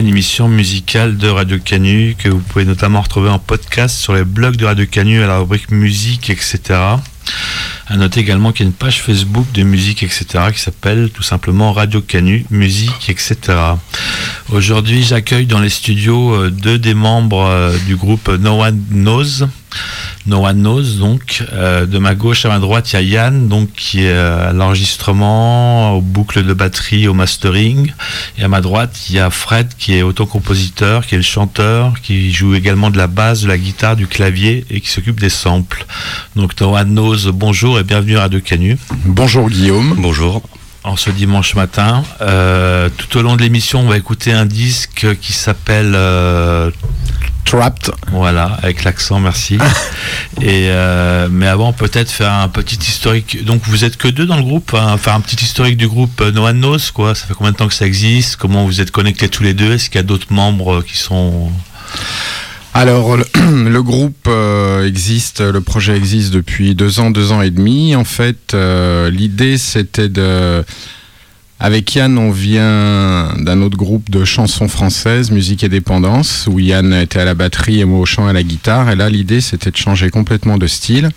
une émission musicale de Radio Canu que vous pouvez notamment retrouver en podcast sur les blogs de Radio Canu à la rubrique musique, etc. À noter également qu'il y a une page Facebook de musique, etc. qui s'appelle tout simplement Radio Canu, musique, etc. Aujourd'hui, j'accueille dans les studios euh, deux des membres euh, du groupe No One Knows. No One Knows, donc euh, de ma gauche à ma droite, il y a Yann, donc qui est à l'enregistrement, aux boucles de batterie, au mastering, et à ma droite, il y a Fred qui est autocompositeur, qui est le chanteur, qui joue également de la basse, de la guitare, du clavier et qui s'occupe des samples. Donc No One Knows, bonjour et bienvenue à Radio Canu. Bonjour Guillaume. Bonjour. En ce dimanche matin, euh, tout au long de l'émission, on va écouter un disque qui s'appelle euh, Trapped. Voilà, avec l'accent, merci. Et euh, mais avant, peut-être faire un petit historique. Donc, vous êtes que deux dans le groupe. Hein, faire un petit historique du groupe No One Knows, quoi. Ça fait combien de temps que ça existe? Comment vous êtes connectés tous les deux? Est-ce qu'il y a d'autres membres qui sont alors, le, le groupe euh, existe, le projet existe depuis deux ans, deux ans et demi. En fait, euh, l'idée c'était de. Avec Yann, on vient d'un autre groupe de chansons françaises, musique et dépendance, où Yann était à la batterie et moi au chant à la guitare. Et là, l'idée c'était de changer complètement de style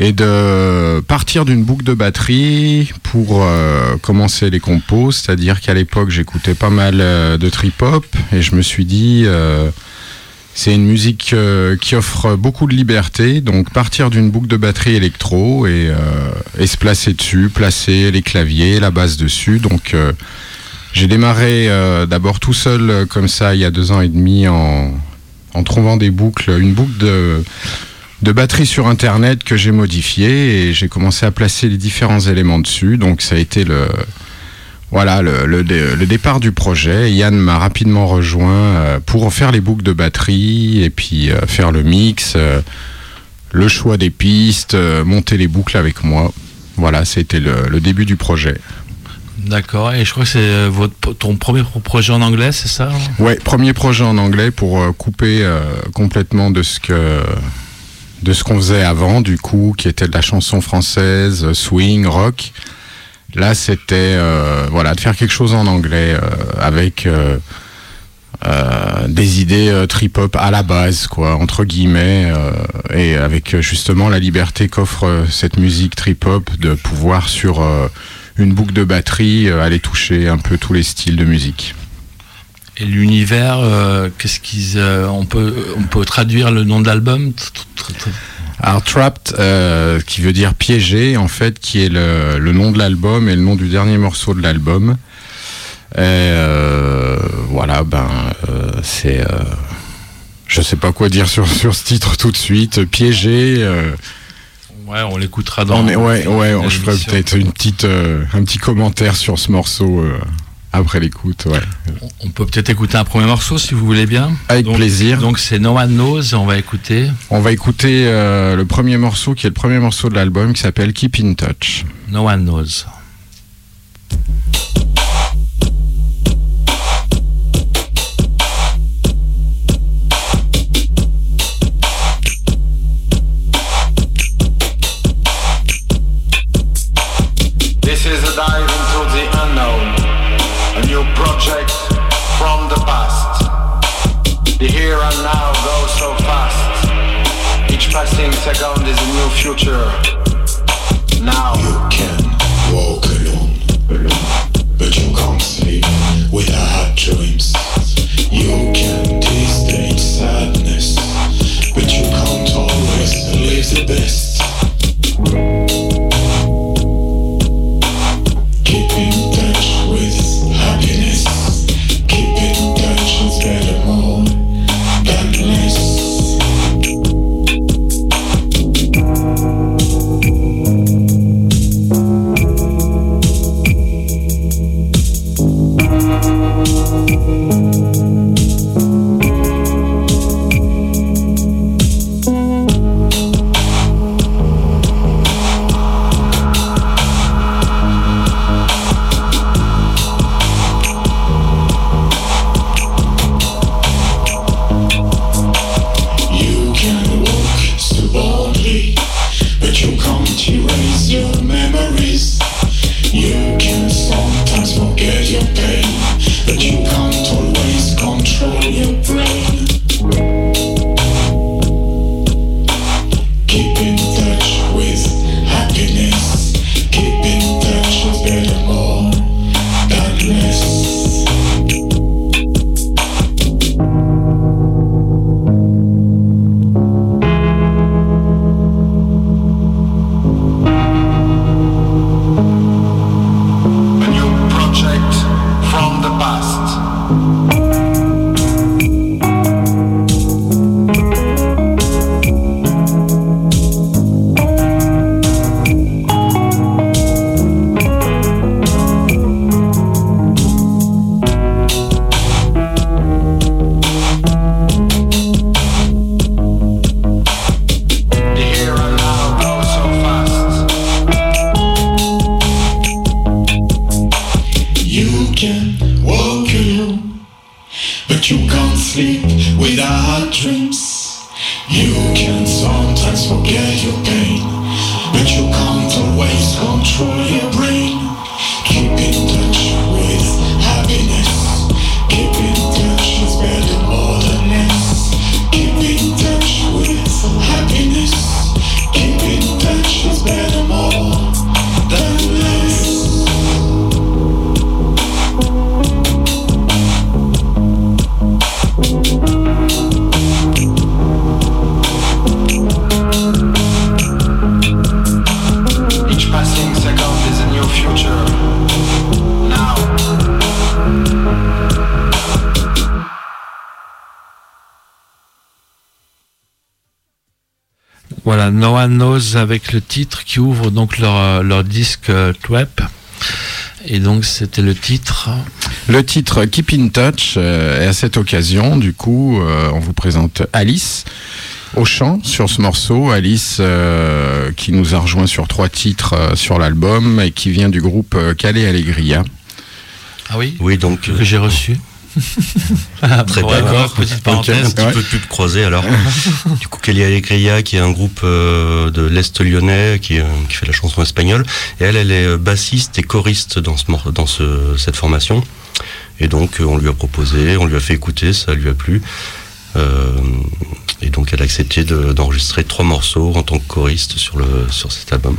et de partir d'une boucle de batterie pour euh, commencer les compos. C'est-à-dire qu'à l'époque, j'écoutais pas mal euh, de trip-hop et je me suis dit. euh, c'est une musique euh, qui offre beaucoup de liberté, donc partir d'une boucle de batterie électro et, euh, et se placer dessus, placer les claviers, la basse dessus. Donc euh, j'ai démarré d'abord tout seul comme ça il y a deux ans et demi en, en trouvant des boucles, une boucle de, de batterie sur internet que j'ai modifiée et j'ai commencé à placer les différents éléments dessus. Donc ça a été le voilà le, le dé- le départ du projet. Yann m'a rapidement rejoint euh, pour faire les boucles de batterie et puis euh, faire le mix, euh, le choix des pistes, monter les boucles avec moi. Voilà, c'était le, le début du projet. D'accord. Et je crois que c'est votre ton premier pro- projet en anglais, c'est ça Ouais, premier projet en anglais pour couper euh, complètement de ce que de ce qu'on faisait avant, du coup, qui était de la chanson française, swing, rock. Là, c'était euh, voilà de faire quelque chose en anglais euh, avec euh, des idées euh, trip-hop à la base, quoi, entre guillemets, et avec justement la liberté qu'offre cette musique trip-hop de pouvoir sur une boucle de batterie aller toucher un peu tous les styles de musique. Et l'univers, qu'est-ce qu'ils, on peut, on peut traduire le nom de Alors Trapped, euh, qui veut dire piégé, en fait, qui est le, le nom de l'album et le nom du dernier morceau de l'album. Et, euh, voilà, ben, euh, c'est, je sais pas quoi dire sur sur ce titre tout de suite. Piégé. Ouais, on l'écoutera dans. on est- ouais, ouais, je ferai peut-être une petite, un petit commentaire sur ce morceau après l'écoute. Ouais. On- peut peut-être écouter un premier morceau si vous voulez bien. Avec Donc- plaisir. Donc c'est No One Knows, on va écouter On va écouter euh, le premier morceau qui est le premier morceau de l'album qui s'appelle Keep in Touch. No One Knows. sure. No One Knows avec le titre qui ouvre donc leur, euh, leur disque euh, Trap. Et donc c'était le titre. Le titre Keep in Touch, euh, et à cette occasion, du coup, euh, on vous présente Alice au chant sur ce morceau. Alice euh, qui nous a rejoint sur trois titres euh, sur l'album et qui vient du groupe Calais Allegria. Ah oui? Oui, donc Que j'ai reçu. Très Bon, bien. d'accord, petite parenthèse. un petit Ouais. peu plus de croisé alors. du coup, Kelly Alegria, qui est un groupe euh, de l'Est lyonnais, qui, euh, qui fait la chanson espagnole, et elle, elle est euh, bassiste et choriste dans, ce, dans ce, cette formation. Et donc, on lui a proposé, on lui a fait écouter, ça lui a plu. Euh, et donc, elle a accepté de- d'enregistrer trois morceaux en tant que choriste sur, le, sur cet album.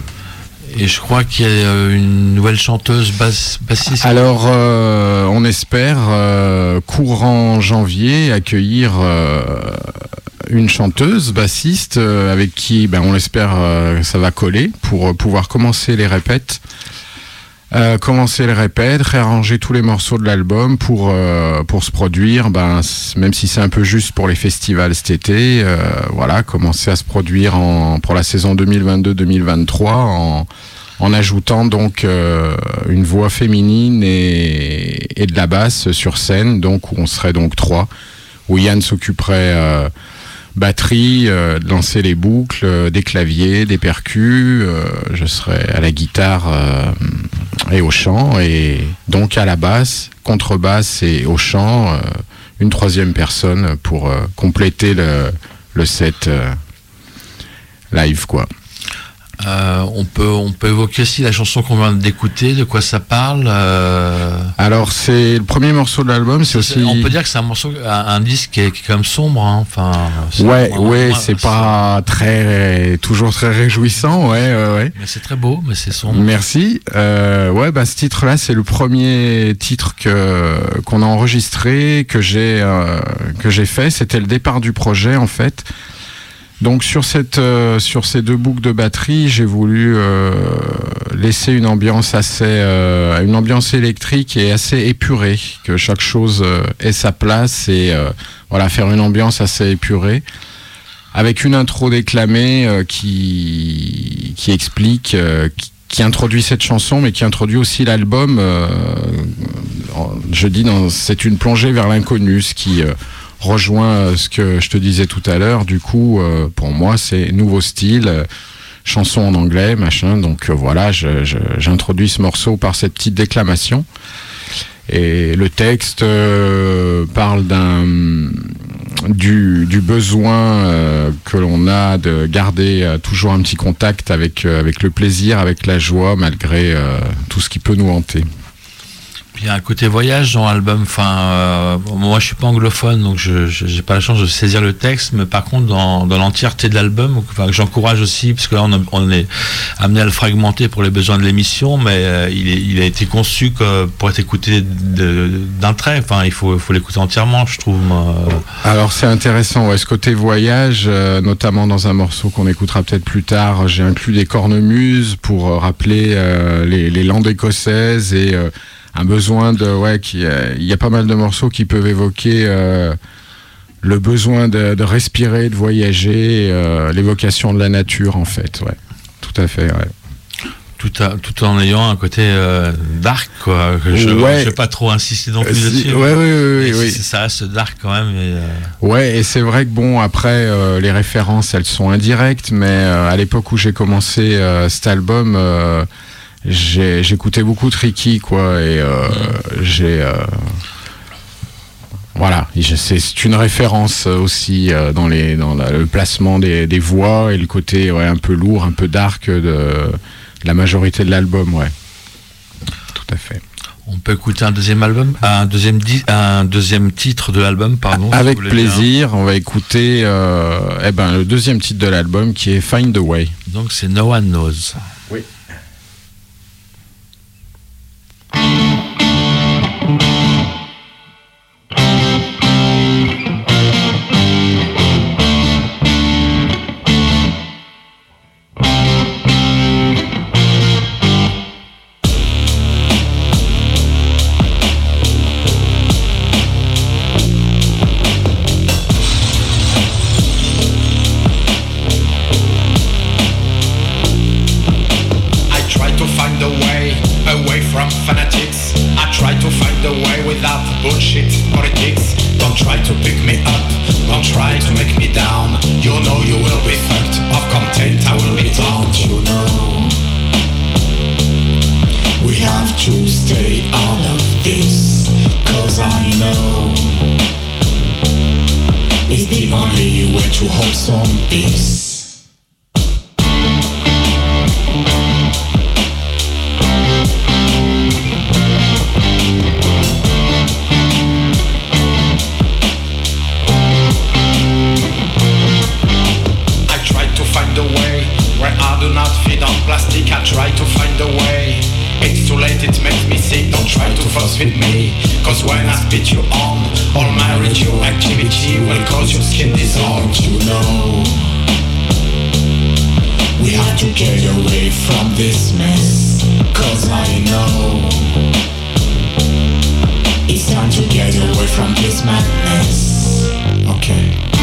Et je crois qu'il y a euh, une nouvelle chanteuse basse, bassiste. Alors, euh, on espère euh, courant janvier accueillir euh, une chanteuse bassiste euh, avec qui, ben, on l'espère, ça va coller pour pouvoir commencer les répètes. Euh, commencer les répètes, réarranger tous les morceaux de l'album pour euh, pour se produire, ben même si c'est un peu juste pour les festivals cet été, euh, voilà, commencer à se produire en pour la saison 2022-2023 en en ajoutant donc euh, une voix féminine et, et de la basse sur scène, donc où on serait donc trois, où Yann s'occuperait euh, batterie, euh, de lancer les boucles, euh, des claviers, des percus, euh, je serais à la guitare euh, et au chant, et donc à la basse, contrebasse et au chant, euh, une troisième personne pour euh, compléter le, le set euh, live quoi. Euh, on, peut, on peut évoquer aussi la chanson qu'on vient d'écouter, de quoi ça parle. euh, Alors c'est le premier morceau de l'album, c'est aussi. On peut dire que c'est un morceau, un, un disque qui est, qui est quand même sombre. hein, Enfin, Ouais, ouais, c'est pas très, toujours très réjouissant, ouais, ouais, ouais. Mais c'est très beau, mais c'est sombre. Merci. Euh, ouais, bah ce titre-là, c'est le premier titre que qu'on a enregistré, que j'ai euh, que j'ai fait. C'était le départ du projet, en fait. Donc sur cette euh, sur ces deux boucles de batterie, j'ai voulu euh, laisser une ambiance assez euh, une ambiance électrique et assez épurée, que chaque chose euh, ait sa place et euh, voilà faire une ambiance assez épurée avec une intro déclamée euh, qui qui explique qui, qui introduit cette chanson mais qui introduit aussi l'album je dis c'est une plongée vers l'inconnu ce qui rejoint euh, ce que je te disais tout à l'heure. Du coup euh, pour moi c'est nouveau style euh, chanson en anglais machin. Donc voilà j'introduis ce morceau par cette petite déclamation. Et le texte parle d'un du, besoin que l'on a de garder toujours un petit contact avec le plaisir, avec la joie, malgré tout ce qui peut nous hanter. Il y a un côté voyage dans l'album. Enfin, euh, moi, je suis pas anglophone, donc je j'ai pas la chance de saisir le texte. Mais par contre, dans, dans l'entièreté de l'album, enfin, j'encourage aussi, parce que là, on, est amené à le fragmenter pour les besoins de l'émission, mais euh, il, est- il a été conçu que pour être écouté d'un trait. Enfin, il faut, faut l'écouter entièrement, je trouve. Alors c'est intéressant, ouais, ce côté voyage, euh, notamment dans un morceau qu'on écoutera peut-être plus tard, j'ai inclus des cornemuses pour euh, rappeler euh, les, les landes écossaises et un besoin de ouais qui euh, il y a pas mal de morceaux qui peuvent évoquer euh, le besoin de, de respirer de voyager euh, l'évocation de la nature en fait ouais tout à fait ouais. tout, à- tout en ayant un côté euh, dark, quoi. que Je ne Ouais. vais pas trop insister non plus dessus. ouais, ouais, oui. c'est- Ça reste dark quand même. Et, euh, Ouais, et c'est vrai que bon, après, euh, les références, elles sont indirectes, mais à l'époque où j'ai commencé cet album, j'écoutais beaucoup Tricky, quoi, et euh, j'ai. euh, voilà, c'est une référence aussi euh, dans, les, dans la- le placement des, des voix et le côté ouais, un peu lourd, un peu dark de, de la majorité de l'album, ouais. Tout à fait. on peut écouter un deuxième album, un deuxième, un deuxième titre de l'album, pardon. Avec plaisir, on va écouter euh, eh ben, le deuxième titre de l'album qui est Find the Way. Donc c'est No One Knows. Thank you. This mess. Cause know it's time to get away from this madness. Okay.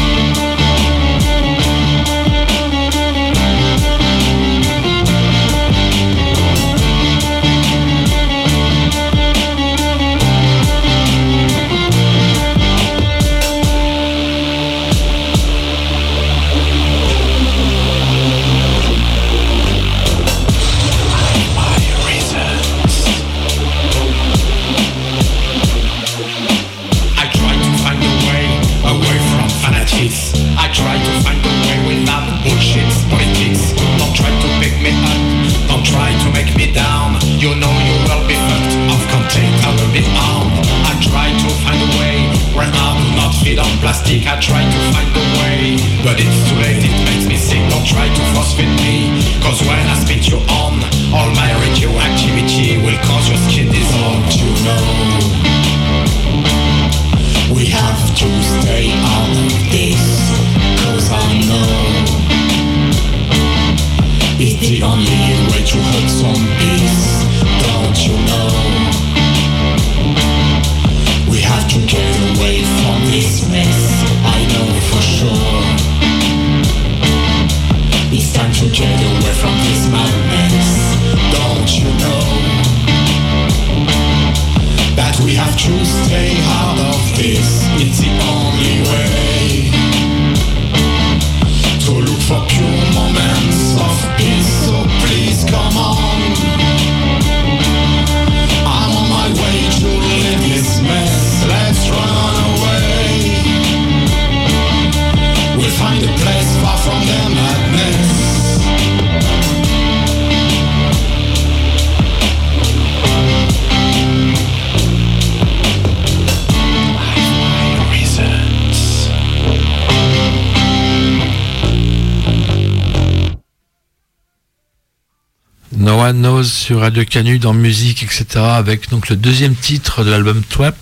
No One Knows sur Radio Canu dans musique, etc. Avec donc le deuxième titre de l'album Twap.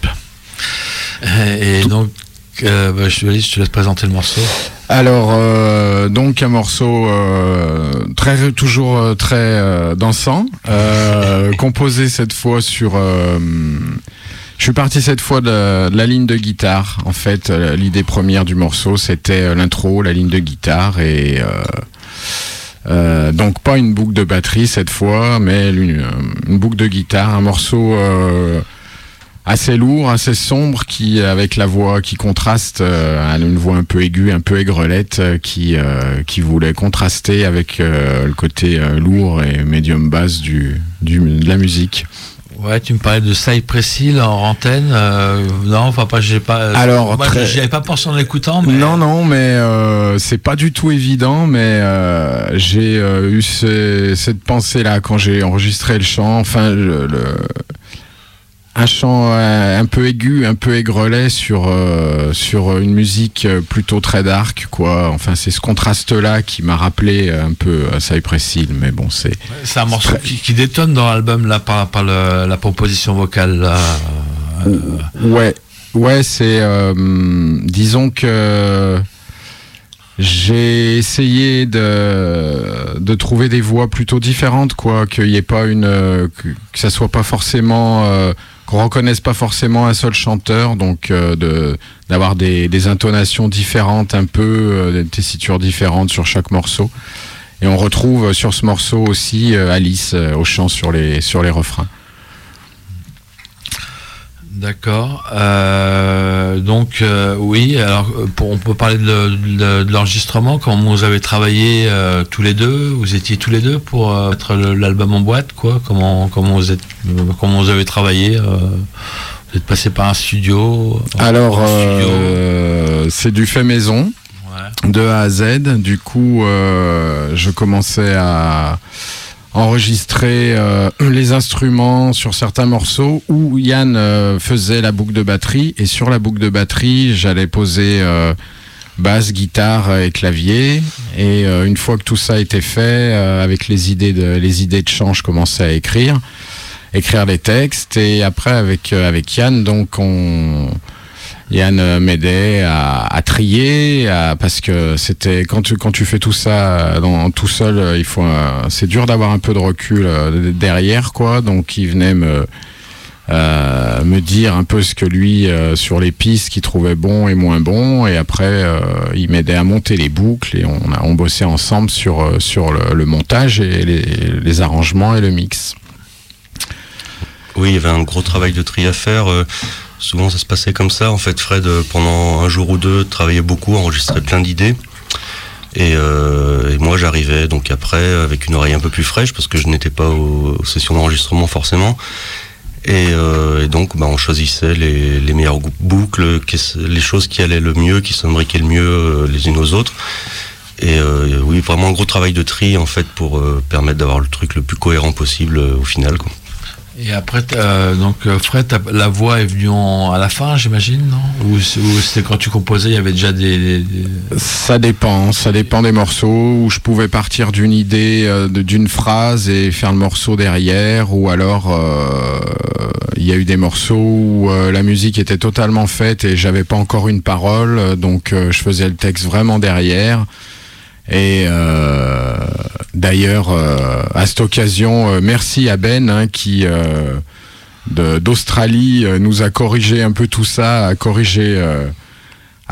Et donc, euh, bah, je, te laisse, je te laisse présenter le morceau. Alors, euh, donc un morceau euh, très toujours très dansant, composé cette fois sur. je suis parti cette fois de, de la ligne de guitare. En fait, l'idée première du morceau, c'était l'intro, la ligne de guitare et. Euh, euh, donc pas une boucle de batterie cette fois, mais une, une boucle de guitare, un morceau euh, assez lourd, assez sombre, qui avec la voix qui contraste, euh, une voix un peu aiguë, un peu aigrelette, euh, qui euh, qui voulait contraster avec euh, le côté euh, lourd et médium basse du de la musique. Ouais, tu me parlais de Cypress Hill en antenne. euh, non, enfin pas, j'ai pas. Alors, moi, très- j'y avais pas pensé en écoutant, mais. Non, non, mais euh, c'est pas du tout évident, mais euh, j'ai euh, eu ce- cette pensée-là quand j'ai enregistré le chant. Enfin, le, le- un chant euh, un peu aigu, un peu aigrelet sur euh, sur une musique euh, plutôt très dark, quoi. Enfin, c'est ce contraste-là qui m'a rappelé un peu Cypress Hill, mais bon, c'est C'est un morceau qui, qui détonne dans l'album là par, par le- la proposition vocale là. Euh, Ouais, ouais, c'est. euh, disons que j'ai essayé de, de trouver des voix plutôt différentes, quoi, qu'il n'y ait pas une. euh, que, que ça soit pas forcément. Qu'on reconnaisse pas forcément un seul chanteur, donc euh, de d'avoir des, intonations différentes, un peu, euh, des tessitures différentes sur chaque morceau. Et on retrouve euh, sur ce morceau aussi Alice au chant sur les, sur les refrains. D'accord. Euh, donc euh, oui, alors euh, pour, on peut parler de, l'enregistrement. Comment vous avez travaillé euh, tous les deux Vous étiez tous les deux pour mettre l'album en boîte, quoi? Comment comment vous êtes comment vous avez travaillé Vous êtes passé par un studio Alors, c'est du fait maison. Ouais. de A à Z. Du coup, je commençais à enregistrer euh, les instruments sur certains morceaux où Yann euh, faisait la boucle de batterie et sur la boucle de batterie, j'allais poser euh, basse, guitare et clavier. Et euh, une fois que tout ça était fait, euh, avec les idées de les idées de chant, je commençais à écrire, écrire les textes et après avec euh, avec Yann, donc on Yann euh, m'aidait à, trier, parce que c'était quand tu fais tout ça euh, tout seul, euh, il faut c'est dur d'avoir un peu de recul derrière quoi. Donc il venait me me dire un peu ce que lui sur les pistes qu'il trouvait bon et moins bon et après il m'aidait à monter les boucles et on a on bossait ensemble sur sur le, montage et les arrangements et le mix. Oui, il y avait un gros travail de tri à faire. Souvent, ça se passait comme ça. En fait, Fred, euh, pendant un jour ou deux, travaillait beaucoup, enregistrait plein d'idées. Et, euh, et moi, j'arrivais donc après avec une oreille un peu plus fraîche parce que je n'étais pas aux, sessions d'enregistrement forcément. Et, euh, donc, bah, on choisissait les, meilleures boucles, les choses qui allaient le mieux, qui s'imbriquaient le mieux les unes aux autres. Et oui, vraiment un gros travail de tri en fait pour permettre d'avoir le truc le plus cohérent possible au final. Quoi. Et après, euh, donc euh, Fred, la voix est venue en- à la fin, j'imagine, non? Ou c'était quand tu composais, il y avait déjà des. des- Ça dépend, ça dépend des morceaux où je pouvais partir d'une idée, euh, d'une phrase et faire le morceau derrière, ou alors euh, il y a eu des morceaux où la musique était totalement faite et j'avais pas encore une parole, donc je faisais le texte vraiment derrière. Et euh, d'ailleurs, euh, à cette occasion, euh, merci à Ben hein, qui d'Australie nous a corrigé un peu tout ça, a corrigé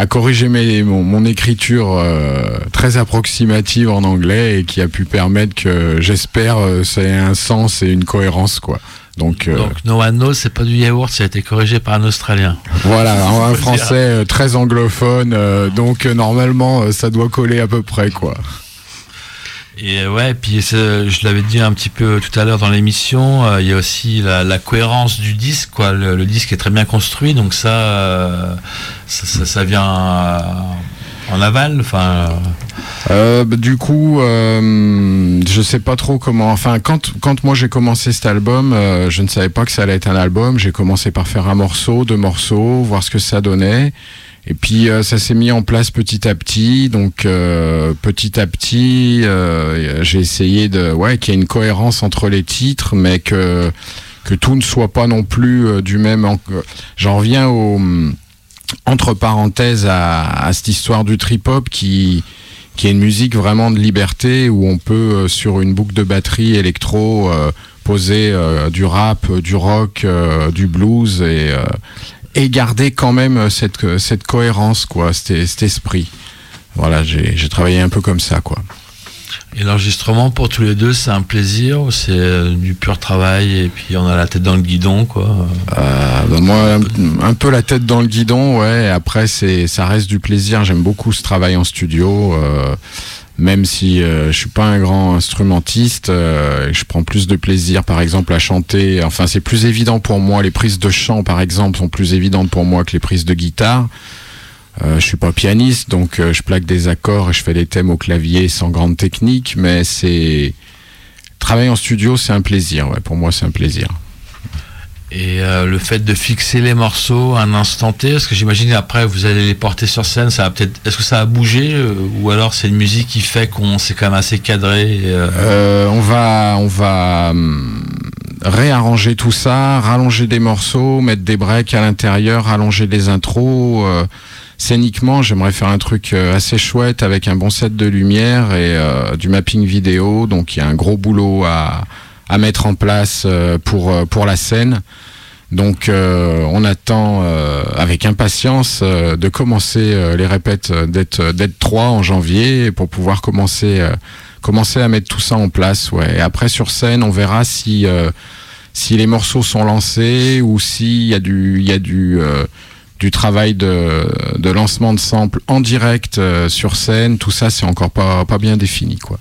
a corrigé mes, mon, mon écriture euh, très approximative en anglais et qui a pu permettre que j'espère euh, ça ait un sens et une cohérence quoi. Donc, euh, Donc No One Knows, c'est pas du yaourt, ça a été corrigé par un Australien. voilà, un français euh, très anglophone, euh, donc euh, normalement ça doit coller à peu près quoi. Et euh, ouais, puis je l'avais dit un petit peu tout à l'heure dans l'émission, euh, il y a aussi la, cohérence du disque, quoi. Le, disque est très bien construit, donc ça, euh, ça, vient en aval. Enfin, bah, du coup, je sais pas trop comment. Enfin, quand quand moi j'ai commencé cet album, je ne savais pas que ça allait être un album. J'ai commencé par faire un morceau, deux morceaux, voir ce que ça donnait. Et puis euh, ça s'est mis en place petit à petit. Donc euh, petit à petit, euh, j'ai essayé de ouais qu'il y ait une cohérence entre les titres, mais que que tout ne soit pas non plus euh, du même. en- J'en reviens au entre parenthèses à, à cette histoire du trip-hop qui, qui est une musique vraiment de liberté où on peut, euh, sur une boucle de batterie électro, euh, poser du rap, du rock, du blues et, et garder quand même euh, cette, euh, cette cohérence, quoi, cet, cet esprit. Voilà, j'ai j'ai travaillé un peu comme ça, quoi. Et l'enregistrement pour tous les deux, c'est un plaisir c'est euh, du pur travail et puis on a la tête dans le guidon, quoi? Euh, bah, moi, un, un peu la tête dans le guidon, ouais. Après, c'est, ça reste du plaisir. J'aime beaucoup ce travail en studio, euh, même si euh, je suis pas un grand instrumentiste. euh, je prends plus de plaisir, par exemple, à chanter. Enfin, c'est plus évident pour moi. Les prises de chant, par exemple, sont plus évidentes pour moi que les prises de guitare. Euh, je suis pas pianiste, donc euh, je plaque des accords et je fais des thèmes au clavier sans grande technique, mais c'est travailler en studio, c'est un plaisir. Pour moi, c'est un plaisir. Et euh, le fait de fixer les morceaux à un instant T, parce que j'imagine après vous allez les porter sur scène, ça peut-être. Est-ce que ça a bougé euh, ou alors c'est une musique qui fait qu'on s'est quand même assez cadré euh, Euh, on va, on va hum, réarranger tout ça, rallonger des morceaux, mettre des breaks à l'intérieur, rallonger les intros. scéniquement, j'aimerais faire un truc assez chouette avec un bon set de lumière et du mapping vidéo. Donc il y a un gros boulot à, à mettre en place euh, pour, euh, pour la scène. Donc euh, on attend euh, avec impatience euh, de commencer euh, les répètes d'être d'être trois en janvier pour pouvoir commencer commencer à mettre tout ça en place. Ouais. Et après sur scène, on verra si si les morceaux sont lancés ou s'il y a du il y a du du travail de, de lancement de samples en direct sur scène. Tout ça, c'est encore pas pas bien défini quoi.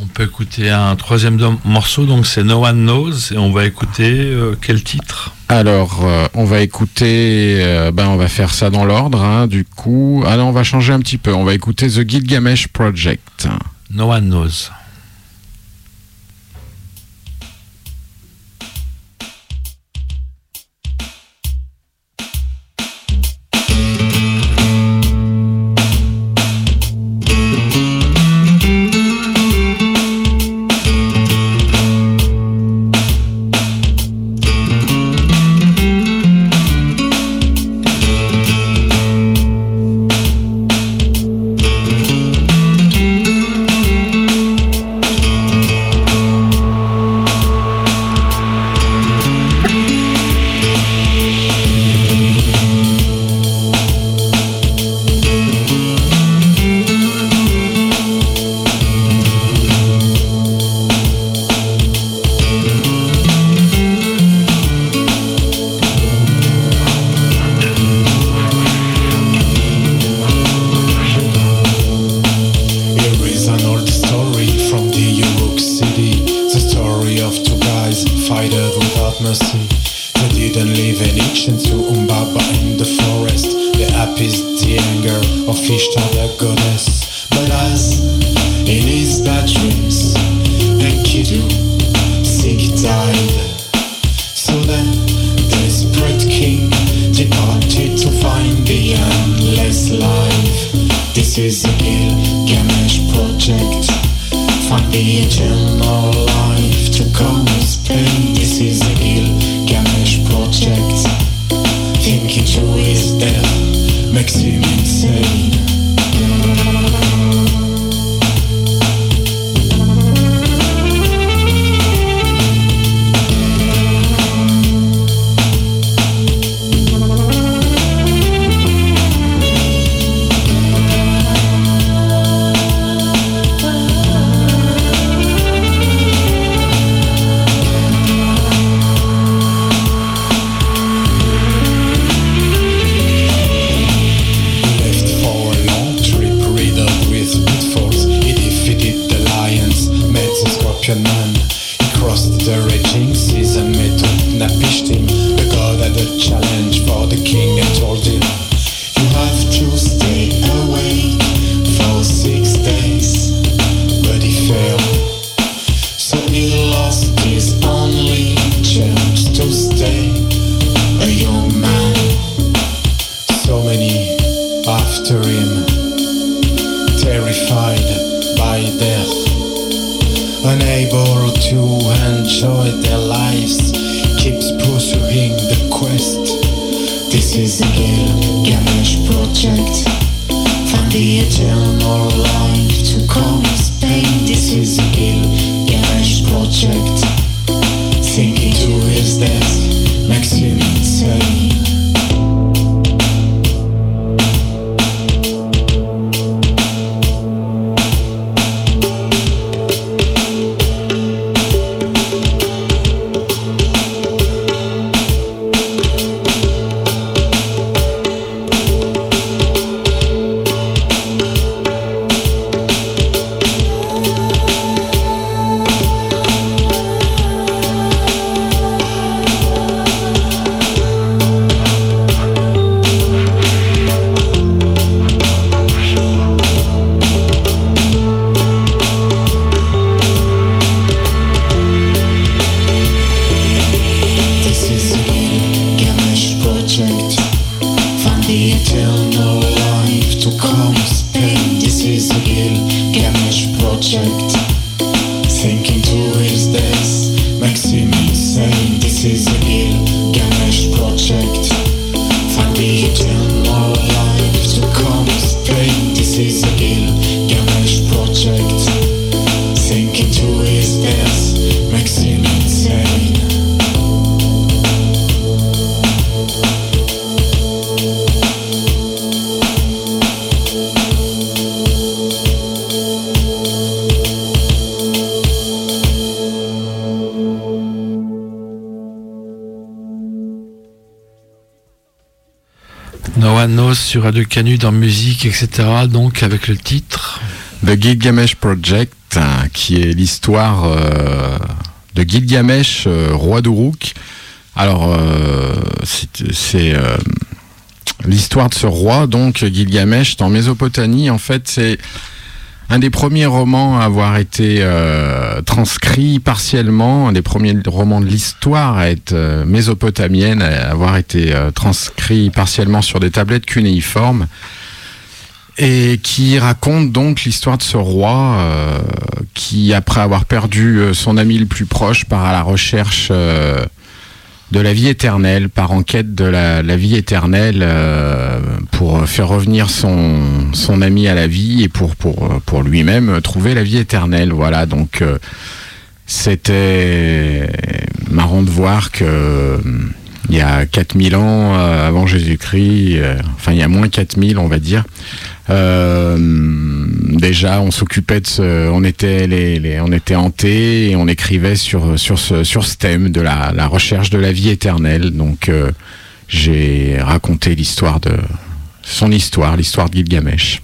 On peut écouter un troisième morceau, donc c'est No One Knows, et on va écouter euh, quel titre? Alors, euh, on va écouter, euh, ben on va faire ça dans l'ordre, hein, du coup. Ah non, on va changer un petit peu. On va écouter The Gilgamesh Project. No One Knows. Sur Radio Canu dans musique, etc. Donc avec le titre. The Gilgamesh Project, hein, qui est l'histoire euh, de Gilgamesh, euh, roi d'Uruk. Alors, euh, c'est l'histoire de ce roi, donc Gilgamesh, dans Mésopotamie. En fait, c'est un des premiers romans à avoir été transcrit partiellement, un des premiers romans de l'histoire à être euh, mésopotamienne, à avoir été euh, transcrit partiellement sur des tablettes cunéiformes et qui raconte donc l'histoire de ce roi euh, qui, après avoir perdu son ami le plus proche, part à la recherche de la vie éternelle, par enquête de la, vie éternelle euh, pour faire revenir son, son ami à la vie et pour, pour, pour lui-même trouver la vie éternelle. Voilà, donc euh, c'était marrant de voir que euh, il y a 4000 ans avant Jésus-Christ, enfin il y a moins 4000 on va dire, déjà, on s'occupait de ce, on était les, les- on était hantés et on écrivait sur sur ce sur ce thème de la, la recherche de la vie éternelle. Donc, euh, j'ai raconté l'histoire de son histoire, l'histoire de Gilgamesh.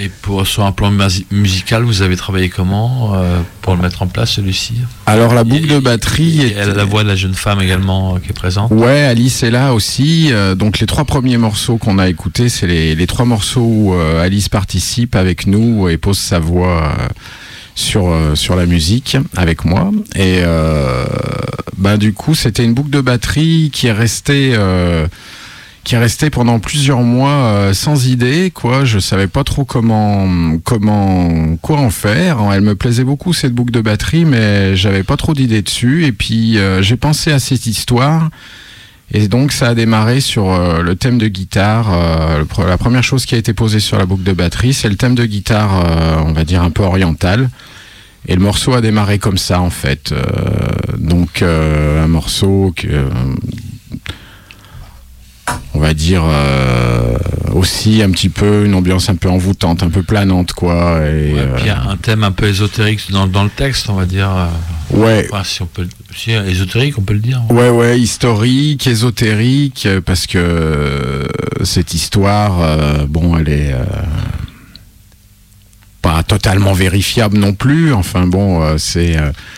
Et pour sur un plan musical, vous avez travaillé comment euh, pour le mettre en place celui-ci? Alors la boucle de batterie Et est elle a la voix de la jeune femme également euh, qui est présente. Ouais, Alice est là aussi. Euh, donc les trois premiers morceaux qu'on a écoutés, c'est les, les trois morceaux où euh, Alice participe avec nous et pose sa voix euh, sur euh, sur la musique avec moi. Et euh, bah du coup, c'était une boucle de batterie qui est restée. Qui est restée pendant plusieurs mois euh, sans idée, quoi. Je savais pas trop comment, comment, quoi en faire. Elle me plaisait beaucoup cette boucle de batterie, mais j'avais pas trop d'idées dessus. Et puis euh, j'ai pensé à cette histoire. Et donc ça a démarré sur euh, le thème de guitare. La première chose qui a été posée sur la boucle de batterie, c'est le thème de guitare, on va dire un peu oriental. Et le morceau a démarré comme ça en fait. Donc un morceau que, on va dire euh, aussi un petit peu une ambiance un peu envoûtante, un peu planante quoi. Et, Ouais, euh, puis il y a un thème un peu ésotérique dans, dans le texte, on va dire. euh, ouais, enfin, si on peut, si ésotérique, on peut le dire. Ouais, ouais, historique, ésotérique, parce que cette histoire, euh, bon, elle est euh, pas totalement vérifiable non plus. Enfin bon, euh, c'est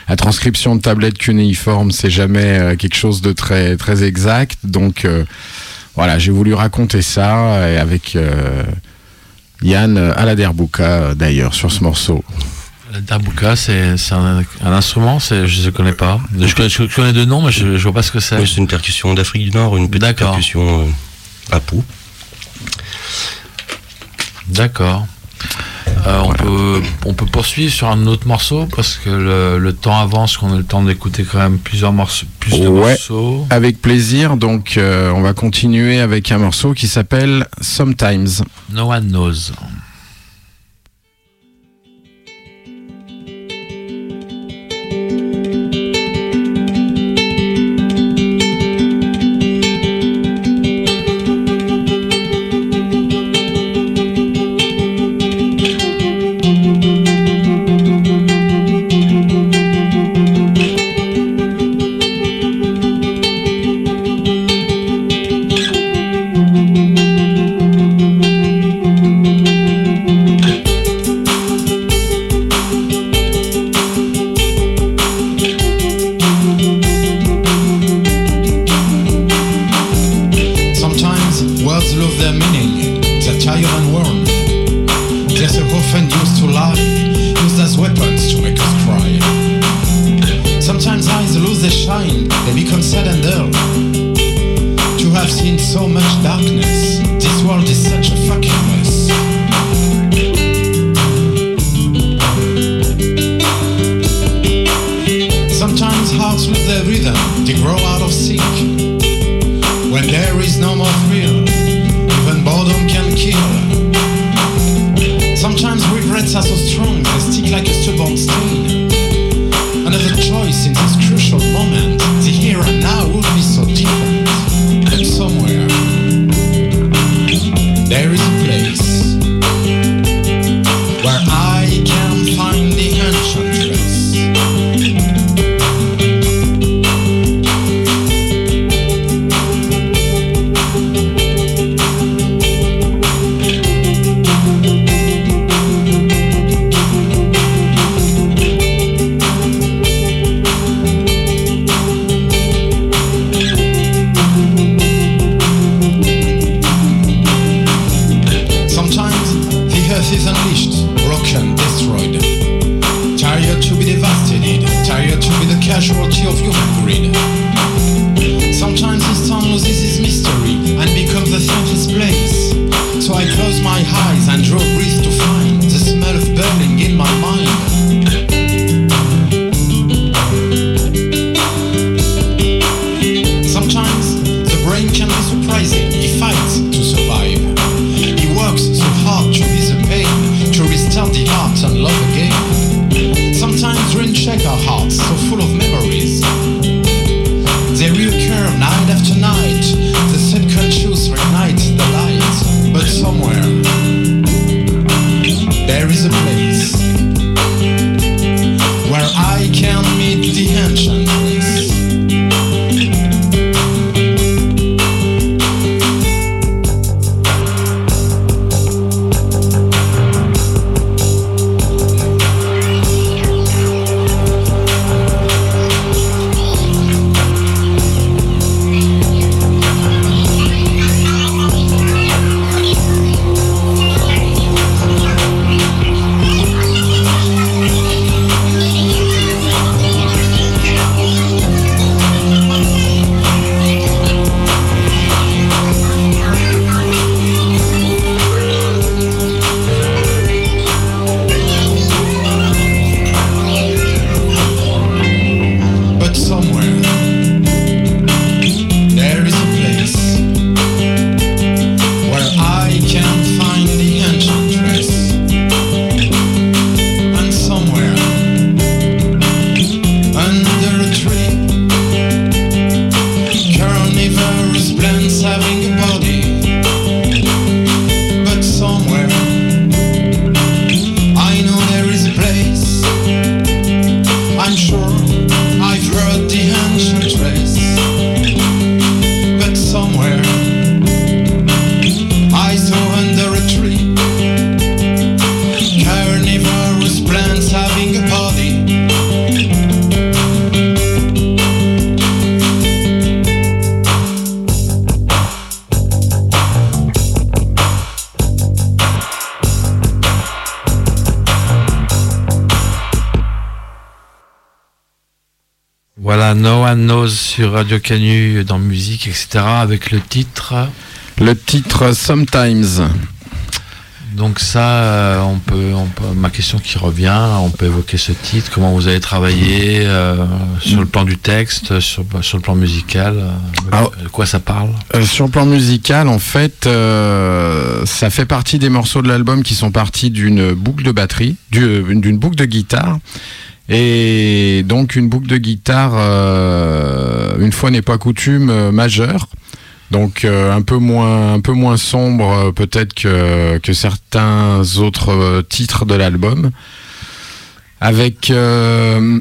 la transcription de tablettes cunéiformes, c'est jamais quelque chose de très très exact. Donc voilà, j'ai voulu raconter ça avec euh, Yann Aladerbuka euh, d'ailleurs sur ce morceau. La darbuka, c'est un, un instrument, je ne connais pas. Je, connais- je connais deux noms, mais je ne vois pas ce que c'est. Oui, c'est une percussion d'Afrique du Nord, une petite percussion euh, à peau. D'accord. Euh, on, peut, poursuivre sur un autre morceau parce que le, temps avance, qu'on a le temps d'écouter quand même plusieurs morceaux, plus de ouais. Avec plaisir. Donc, euh, on va continuer avec un morceau qui s'appelle Sometimes. No one knows. Noz sur Radio Canu dans musique, etc. avec le titre. Le titre Sometimes. Donc ça, euh, on peut, ma question qui revient, on peut évoquer ce titre, comment vous avez travaillé euh, sur le plan du texte, sur, sur le plan musical, euh, de quoi ça parle? Sur le plan musical, en fait, ça fait partie des morceaux de l'album qui sont partis d'une boucle de batterie, d'une boucle de guitare. Et donc une boucle de guitare, euh, une fois n'est pas coutume, euh, majeure. Donc euh, un peu moins, un peu moins sombre peut-être que, que certains autres titres de l'album. Avec, je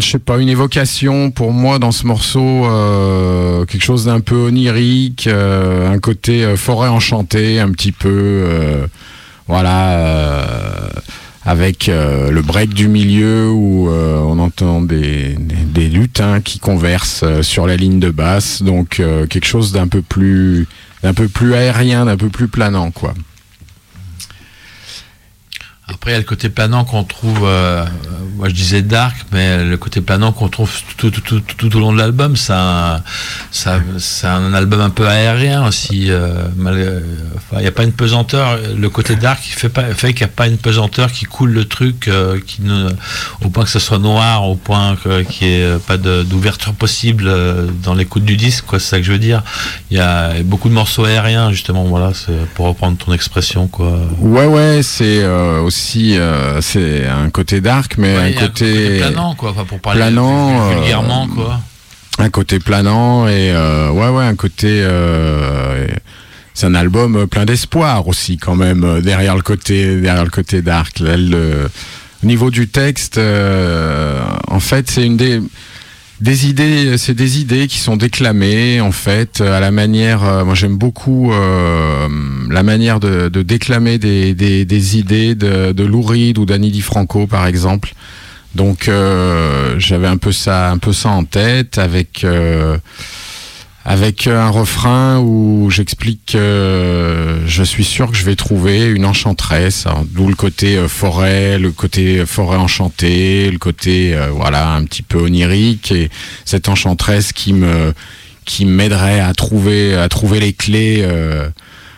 sais pas, une évocation pour moi dans ce morceau, quelque chose d'un peu onirique, un côté forêt enchantée, un petit peu, voilà, avec euh, le break du milieu où euh, on entend des, des, lutins qui conversent euh, sur la ligne de basse, donc quelque chose d'un peu plus, d'un peu plus aérien, d'un peu plus planant, quoi. Après, il y a le côté planant qu'on trouve, euh, moi je disais dark, mais le côté planant qu'on trouve tout, tout, tout, tout, tout au long de l'album, c'est un, ça- un album un peu aérien aussi. euh, mal- enfin, il n'y a pas une pesanteur. Le côté dark, fait, pas, fait qu'il n'y a pas une pesanteur qui coule le truc, euh, qui ne, au point que ce soit noir, au point qu'il n'y ait pas d'ouverture possible euh, dans l'écoute du disque, quoi. C'est ça que je veux dire. Il y a beaucoup de morceaux aériens, justement, voilà, pour reprendre ton expression, quoi. Ouais, ouais, c'est euh, aussi euh, c'est un côté dark, mais Ouais, un côté, planant quoi, enfin, pour parler planant, vul- vulgairement euh, quoi. un côté planant et euh, ouais, ouais, un côté. c'est un album plein d'espoir aussi quand même derrière le côté derrière le côté dark. Là, le- au niveau du texte, en fait, c'est une des des idées, c'est des idées qui sont déclamées en fait à la manière. euh, moi, j'aime beaucoup euh, la manière de, de déclamer des, des, des idées de, de Lou Reed ou d'Annie DiFranco par exemple. Donc, euh, j'avais un peu ça, un peu ça en tête avec. Euh, avec un refrain où j'explique que je suis sûr que je vais trouver une enchanteresse, d'où le côté euh, forêt, le côté forêt enchantée, le côté euh, voilà un petit peu onirique et cette enchanteresse qui me qui m'aiderait à trouver à trouver les clés euh,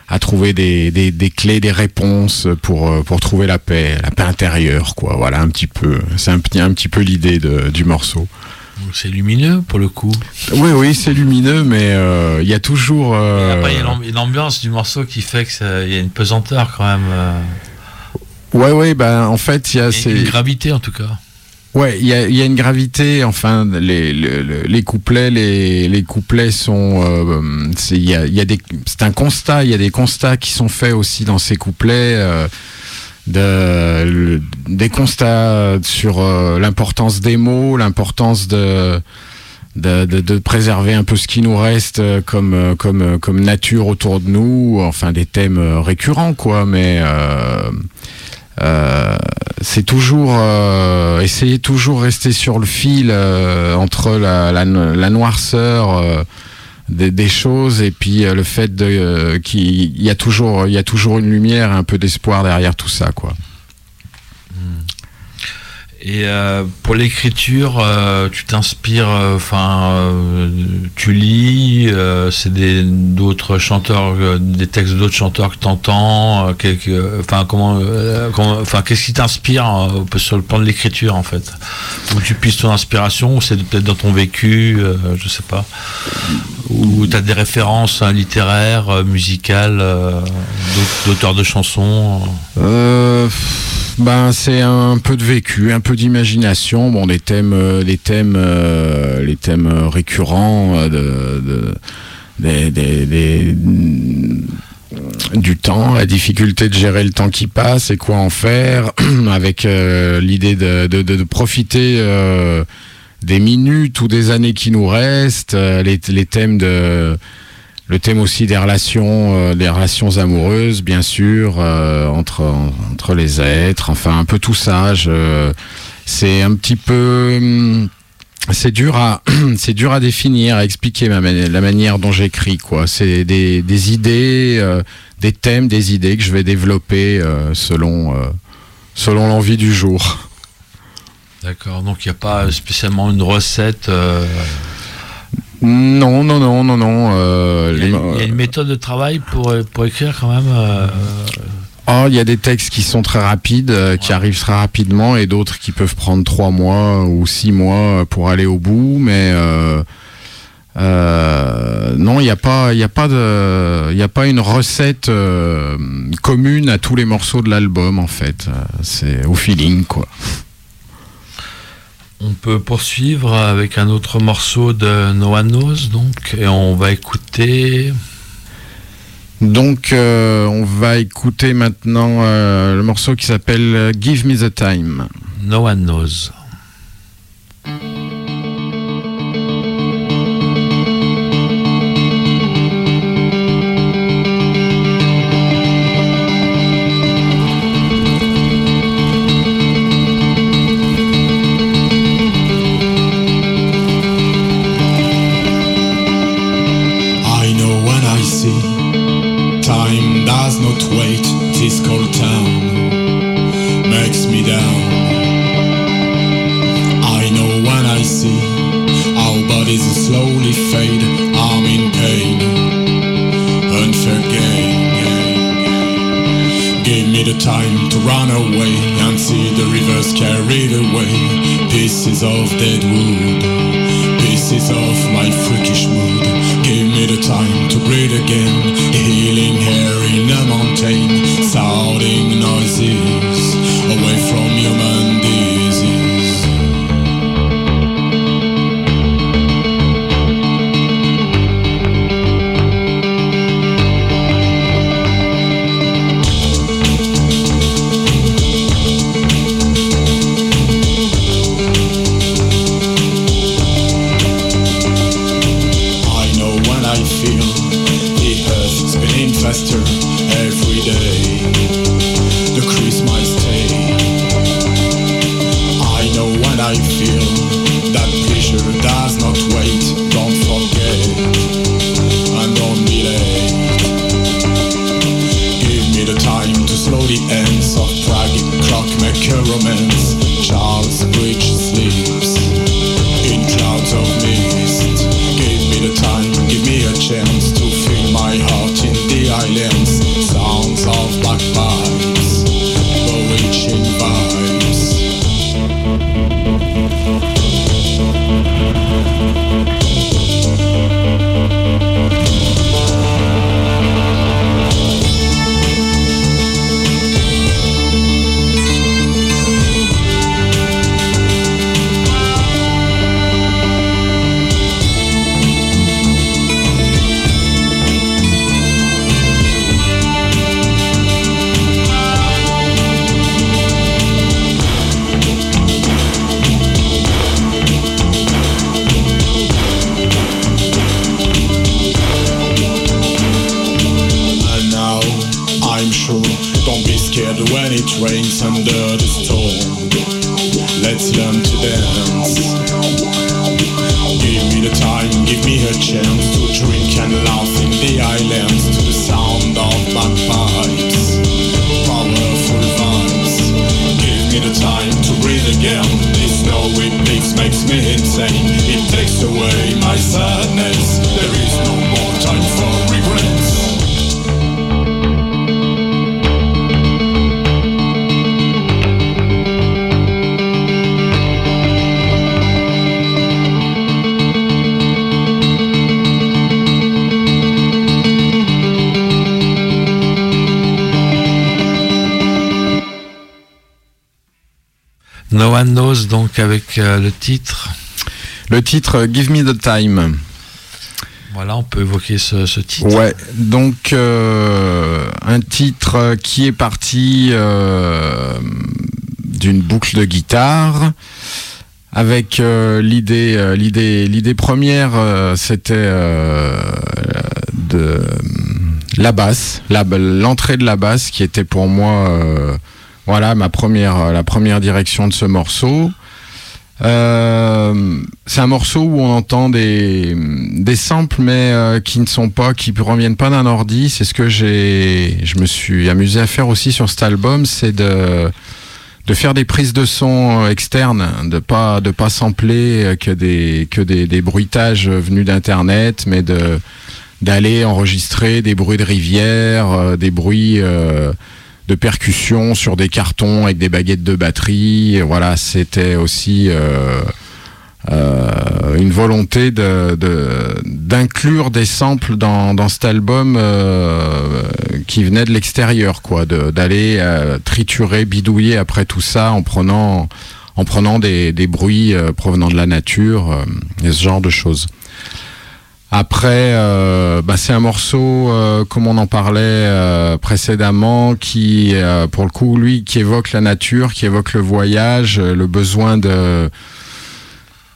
à trouver des, des, des clés des réponses pour euh, pour trouver la paix la paix intérieure quoi. Voilà un petit peu c'est un un petit peu l'idée du morceau C'est lumineux pour le coup. oui, oui, c'est lumineux, mais euh, il y a toujours. euh, Après, il y a l'am- une ambiance du morceau qui fait qu'il y a une pesanteur quand même. euh, Ouais, ouais, bah en fait, il y a. et c'est- une gravité en tout cas. Ouais, il y a, y a une gravité. Enfin, les, les, couplets, les, les couplets sont. euh, c'est il y a, y a des. C'est un constat. Il y a des constats qui sont faits aussi dans ces couplets. euh, de, des constats sur euh, l'importance des mots, l'importance de, de, de, de préserver un peu ce qui nous reste euh, comme, euh, comme, comme nature autour de nous, enfin des thèmes récurrents, quoi, mais euh, euh, c'est toujours euh, essayer toujours rester sur le fil entre la, la, la noirceur des, choses et puis euh, le fait de euh, qu'il y a toujours il y a toujours une lumière un peu d'espoir derrière tout ça quoi Et euh, pour l'écriture, euh, tu t'inspires, euh, enfin, tu lis, c'est des d'autres chanteurs, des textes d'autres chanteurs que t'entends. Enfin, comment, enfin, qu'est-ce qui t'inspire sur le plan de l'écriture en fait? Où tu puisses ton inspiration, ou c'est peut-être dans ton vécu, je sais pas. Ou tu as des références hein, littéraires, musicales, d'aut- d'auteurs de chansons. Ben c'est un peu de vécu, un peu d'imagination, bon des thèmes, euh, des thèmes, euh, les thèmes récurrents euh, de, de- des, des- du temps, la difficulté de gérer le temps qui passe et quoi en faire, avec l'idée de, profiter des minutes ou des années qui nous restent, les, les thèmes de le thème aussi des relations, euh, des relations amoureuses, bien sûr, euh, entre entre les êtres, enfin un peu tout ça. Je, c'est un petit peu, hum, c'est dur à, c'est dur à définir, à expliquer ma la manière dont j'écris quoi. C'est des, des idées, euh, des thèmes, des idées que je vais développer euh, selon euh, selon l'envie du jour. D'accord, donc il n'y a pas spécialement une recette. Euh, Non, non, non, non, non. euh, Il y, a, les- il y a une méthode de travail pour, pour écrire quand même. euh, Oh, il y a des textes qui sont très rapides, euh, qui Ouais. arrivent très rapidement, et d'autres qui peuvent prendre trois mois ou six mois pour aller au bout. Mais euh, euh, non, il n'y a pas, il a pas de, il a pas une recette euh, commune à tous les morceaux de l'album en fait. Euh, C'est au feeling quoi. On peut poursuivre avec un autre morceau de No One Knows, donc, et on va écouter. Donc, euh, on va écouter maintenant euh, le morceau qui s'appelle euh, Give Me the Time. No One Knows. it One Knows, donc, avec euh, le titre. Le titre euh, Give Me the Time. Voilà, on peut évoquer ce, ce titre. Ouais, donc euh, un titre qui est parti euh, d'une boucle de guitare avec euh, l'idée l'idée l'idée première c'était de la basse l'entrée de la basse qui était pour moi voilà ma première la première direction de ce morceau euh, c'est un morceau où on entend des, des samples mais euh, qui ne sont pas, qui proviennent pas d'un ordi. C'est ce que j'ai, je me suis amusé à faire aussi sur cet album, c'est de de faire des prises de son euh, externes, de pas de pas sampler euh, que des que des, des bruitages venus d'internet, mais de d'aller enregistrer des bruits de rivière, euh, des bruits euh, de percussion sur des cartons avec des baguettes de batterie. Voilà, c'était aussi euh, euh, une volonté d'inclure des samples dans, dans cet album euh, qui venait de l'extérieur, quoi, d'aller triturer, bidouiller après tout ça en prenant en prenant des, des bruits provenant de la nature et ce genre de choses. Après, euh, bah, c'est un morceau, euh, comme on en parlait euh, précédemment, qui, pour le coup, lui, qui évoque la nature, qui évoque le voyage, le besoin de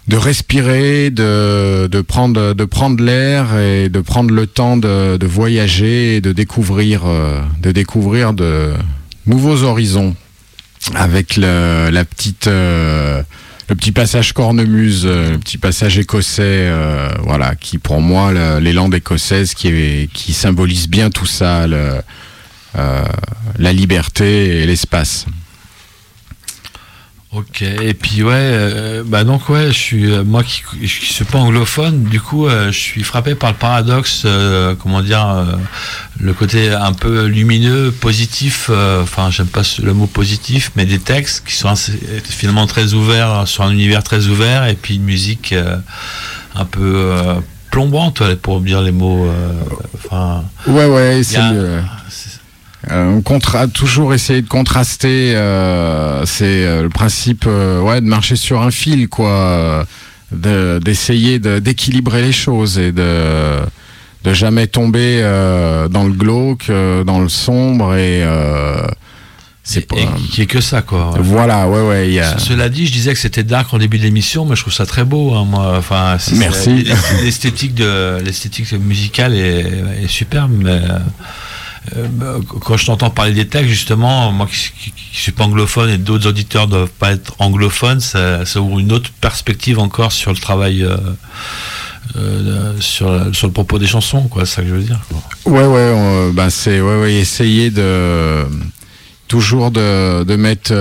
de respirer, de, de prendre de prendre l'air et de prendre le temps de, de voyager et de découvrir de découvrir de nouveaux horizons. Avec la petite le petit passage cornemuse, euh, le petit passage écossais, euh, voilà, qui pour moi le- les landes écossaises qui est, qui symbolise bien tout ça, euh, la liberté et l'espace. Ok, et puis ouais, euh, bah donc ouais, je suis euh, moi qui, qui suis pas anglophone, du coup euh, je suis frappé par le paradoxe, euh, comment dire, euh, le côté un peu lumineux, positif, euh, enfin j'aime pas le mot positif, mais des textes qui sont assez- finalement très ouverts sur un univers très ouvert, et puis une musique euh, un peu euh, plombante, pour dire les mots, euh, enfin. Ouais, ouais, c'est c'est- Euh, on contra toujours essayer de contraster. euh, c'est euh, le principe, euh, ouais, de marcher sur un fil, quoi. de- D'essayer de, d'équilibrer les choses et de de jamais tomber dans le glauque, dans le sombre et c'est pas. qui est que ça, quoi. Voilà, ouais, ouais. Y a... Cela dit, je disais que c'était dark en début d'émission, mais je trouve ça très beau. hein, moi, enfin, Merci. L'esthétique de l'esthétique musicale est, est superbe, mais euh, quand je t'entends parler des textes, justement, moi qui, qui, qui suis pas anglophone et d'autres auditeurs doivent pas être anglophones, ça, ouvre une autre perspective encore sur le travail. euh, euh, sur, le propos des chansons, quoi, c'est ça que je veux dire. Ouais, ouais, bah c'est ouais, ouais, essayer de toujours de, mettre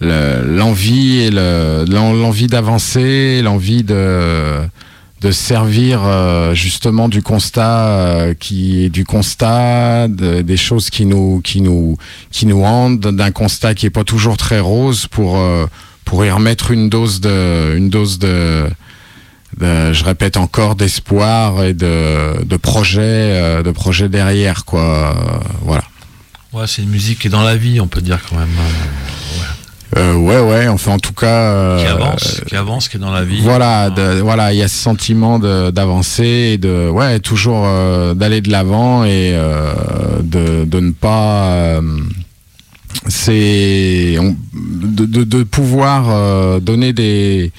le- l'envie et le- l'en- l'envie d'avancer, l'envie de de servir euh, justement du constat euh, qui du constat de- des choses qui nous qui nous qui nous rendent d'un constat qui est pas toujours très rose pour euh, pour y remettre une dose de une dose de je répète encore d'espoir et de, de projet de projet derrière quoi. Voilà. Ouais, c'est une musique qui est dans la vie, on peut dire quand même, euh, Euh, ouais ouais enfin en tout cas euh, qui avance, qui avance, qui est dans la vie. voilà Ah. de- voilà il y a ce sentiment de- d'avancer et de ouais toujours euh, d'aller de l'avant et euh, de, de ne pas euh, c'est de, de, de pouvoir euh, donner des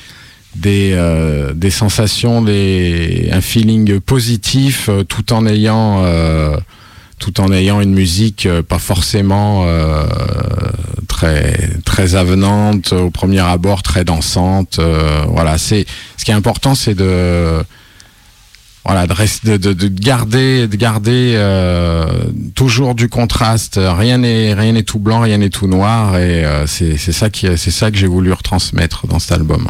des, euh, des sensations, des, un feeling positif, euh, tout en ayant euh, tout en ayant une musique euh, pas forcément euh, très très avenante au premier abord, très dansante. euh, voilà, c'est ce qui est important, c'est de voilà de, garder de garder toujours du contraste. Rien n'est rien n'est tout blanc, rien n'est tout noir, et c'est ça qui c'est ça que j'ai voulu retransmettre dans cet album.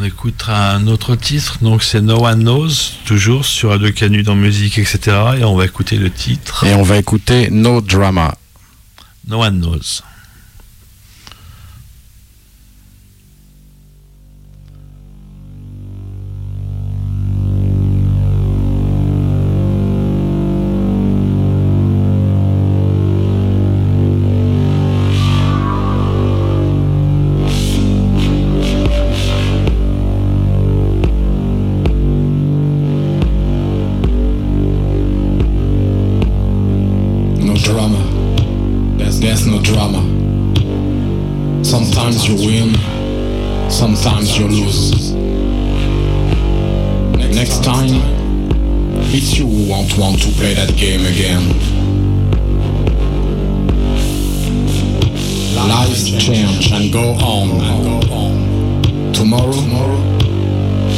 On écoutera un autre titre, donc c'est No One Knows, toujours sur Radio Canu dans musique, etc. Et on va écouter le titre Et on va écouter No Drama. No One Knows. Sometimes you win, sometimes you lose. Next time, it's you who won't want to play that game again. Lives change and go on and go on. Tomorrow,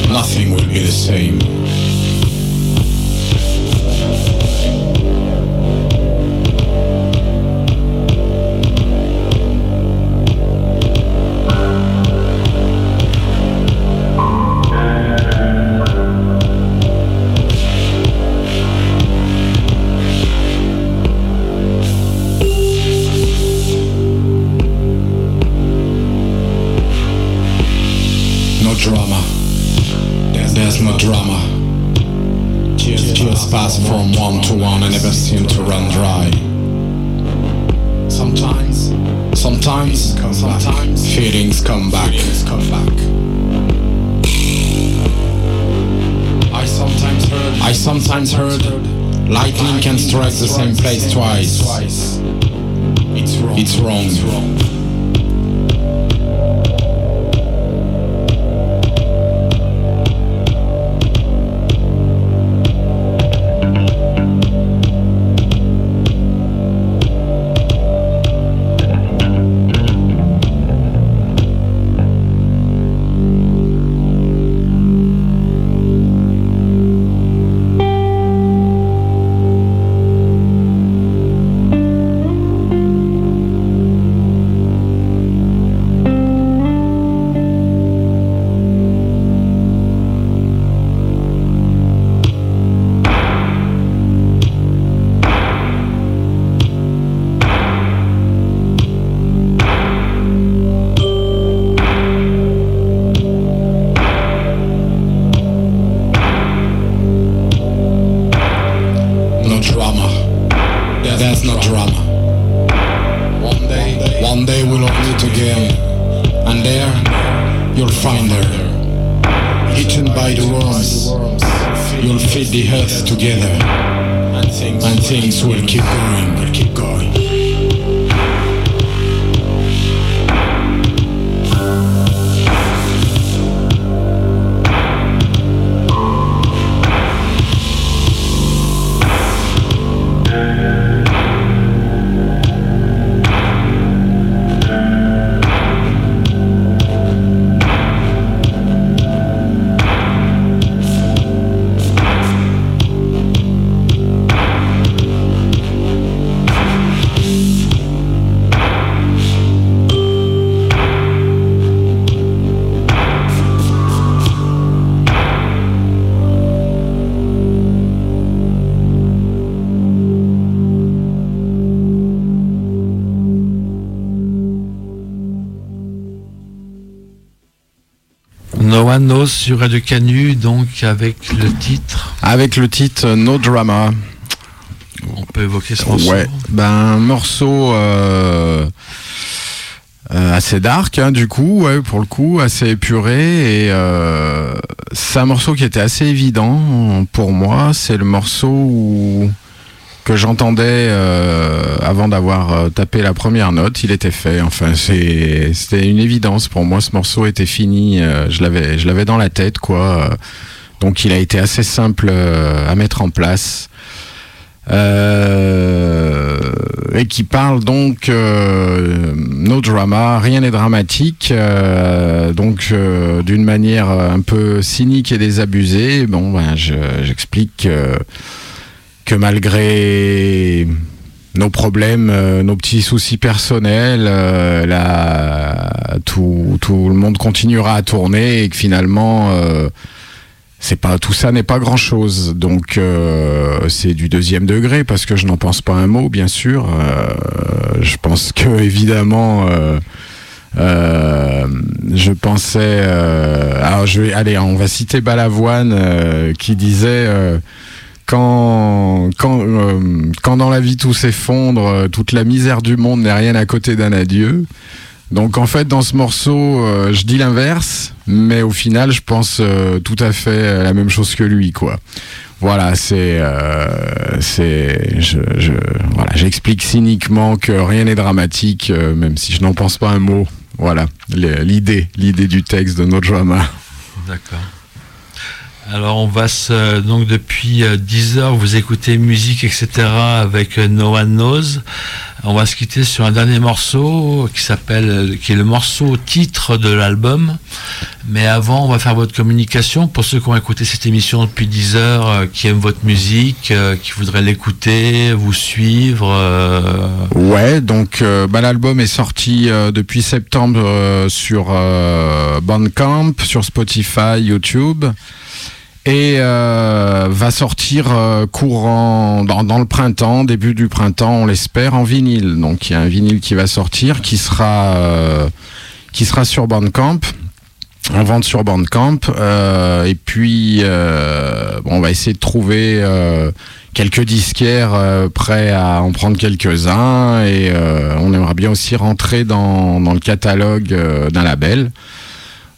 nothing will be the same. Lightning can strike the same place twice. It's wrong. It's wrong. Drama. There's no drama. One day, one day we'll all meet again, and there you'll find her, eaten by the worms. You'll feed the earth together, and things will keep going. Will keep going. Knows sur Radio Canu, donc avec le titre. Avec le titre No Drama. On peut évoquer ce morceau. Ouais, ben un morceau euh, euh, assez dark, hein, du coup, ouais, pour le coup, assez épuré. Et euh, c'est un morceau qui était assez évident pour moi. C'est le morceau où- que j'entendais euh, avant d'avoir euh, tapé la première note. Il était fait. Enfin, c'était une évidence pour moi. Ce morceau était fini. euh, je l'avais, je l'avais dans la tête, quoi. Donc, il a été assez simple à mettre en place. Et qui parle donc euh, no drama, rien n'est dramatique, donc d'une manière un peu cynique et désabusée. Bon, ben, je- j'explique que malgré nos problèmes, euh, nos petits soucis personnels, euh, tout, tout le monde continuera à tourner et que finalement euh, pas tout ça n'est pas grand chose donc c'est du deuxième degré parce que je n'en pense pas un mot bien sûr. Je pense que évidemment je pensais alors je vais allez on va citer Balavoine qui disait quand, quand, euh, quand dans la vie tout s'effondre, euh, toute la misère du monde n'est rien à côté d'un adieu. Donc en fait dans ce morceau, euh, je dis l'inverse, mais au final je pense tout à fait la même chose que lui, quoi. Voilà, c'est, c'est, voilà, j'explique cyniquement que rien n'est dramatique, même si je n'en pense pas un mot. Voilà, l'idée, l'idée du texte de No Drama. D'accord. Alors on va se, donc depuis euh, 10 heures vous écoutez musique etc avec euh, No One Knows. On va se quitter sur un dernier morceau qui s'appelle euh, qui est le morceau titre de l'album. Mais avant on va faire votre communication pour ceux qui ont écouté cette émission depuis 10 heures, euh, qui aiment votre musique, euh, qui voudraient l'écouter, vous suivre. euh, Ouais, donc euh, bah, l'album est sorti euh, depuis septembre euh, sur euh, Bandcamp, sur Spotify, YouTube. Et euh, va sortir euh, courant dans, le printemps, début du printemps, on l'espère, en vinyle. Donc il y a un vinyle qui va sortir, qui sera euh, qui sera sur Bandcamp. en vente sur Bandcamp. Et puis, on va essayer de trouver quelques disquaires prêts à en prendre quelques-uns. Et on aimerait bien aussi rentrer dans, dans le catalogue d'un label.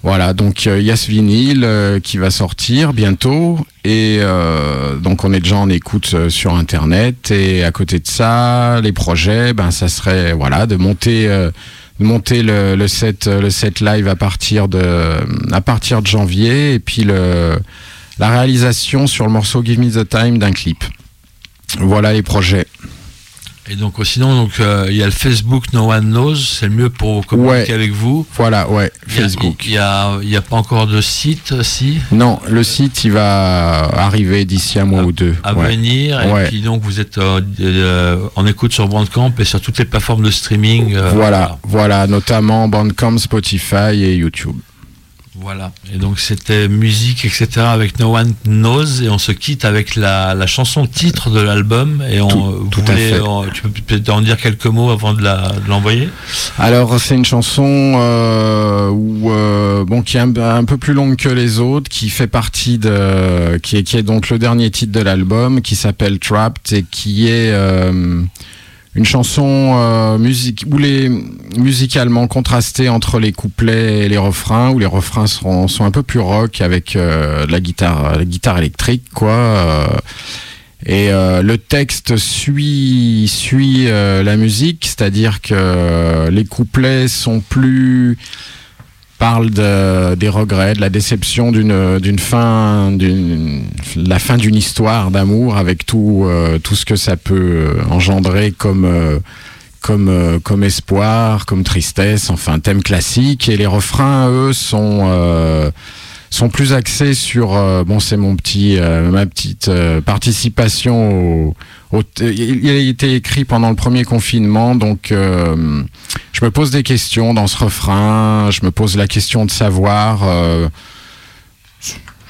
Voilà, donc euh, il y a ce vinyle euh, qui va sortir bientôt. Et euh, donc on est déjà en écoute sur Internet. Et à côté de ça, les projets, ben, ça serait voilà, de monter... de monter le, le set le set live à partir de à partir de janvier et puis le la réalisation sur le morceau Give Me the Time d'un clip. Voilà les projets. Et donc euh, sinon, donc euh, il y a le Facebook No One Knows, c'est le mieux pour communiquer Ouais. avec vous. Voilà, ouais, Il y a- Facebook. Il y a, il y a pas encore de site, euh, si, Non, le site il va arriver d'ici un mois ou deux. à ouais. venir. Et Ouais. puis donc vous êtes euh, en écoute sur Bandcamp et sur toutes les plateformes de streaming. Voilà, voilà, notamment Bandcamp, Spotify et YouTube. Voilà. Et donc c'était musique, etc. avec No One Knows et on se quitte avec la, la chanson titre de l'album. Et on, Tout- tout voulez, on- tu peux peut-être en dire quelques mots avant de l'envoyer? Alors c'est une chanson euh, où, euh, bon qui est un, un peu plus longue que les autres, qui fait partie de, qui est, qui est donc le dernier titre de l'album, qui s'appelle Trapped et qui est euh, une chanson euh, musique où les musicalement contrastée entre les couplets et les refrains, où les refrains sont, sont un peu plus rock avec euh, la guitare, la guitare électrique quoi. euh, et euh, le texte suit suit la musique, c'est-à-dire que les couplets sont plus parlent de, des regrets, de la déception d'une d'une fin, d'une la fin d'une histoire d'amour avec tout euh, tout ce que ça peut engendrer comme euh, comme euh, comme espoir, comme tristesse, enfin thème classique. Et les refrains, eux, sont euh, sont plus axés sur euh, bon c'est mon petit euh, ma petite euh, participation au, il a été écrit pendant le premier confinement donc euh, je me pose des questions dans ce refrain je me pose la question de savoir euh,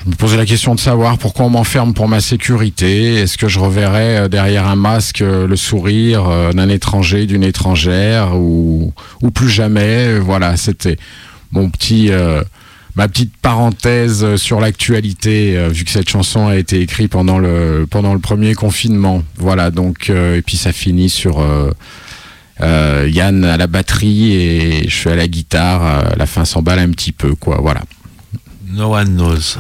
je me posais la question de savoir pourquoi on m'enferme pour ma sécurité. Est-ce que je reverrai euh, derrière un masque euh, le sourire euh, d'un étranger, d'une étrangère ou, ou plus jamais? Voilà, c'était mon petit, euh, ma petite parenthèse euh, sur l'actualité, euh, vu que cette chanson a été écrite pendant le, pendant le premier confinement. Voilà, donc, euh, et puis ça finit sur Yann à la batterie et je suis à la guitare. La fin s'emballe un petit peu, quoi. Voilà. No One Knows.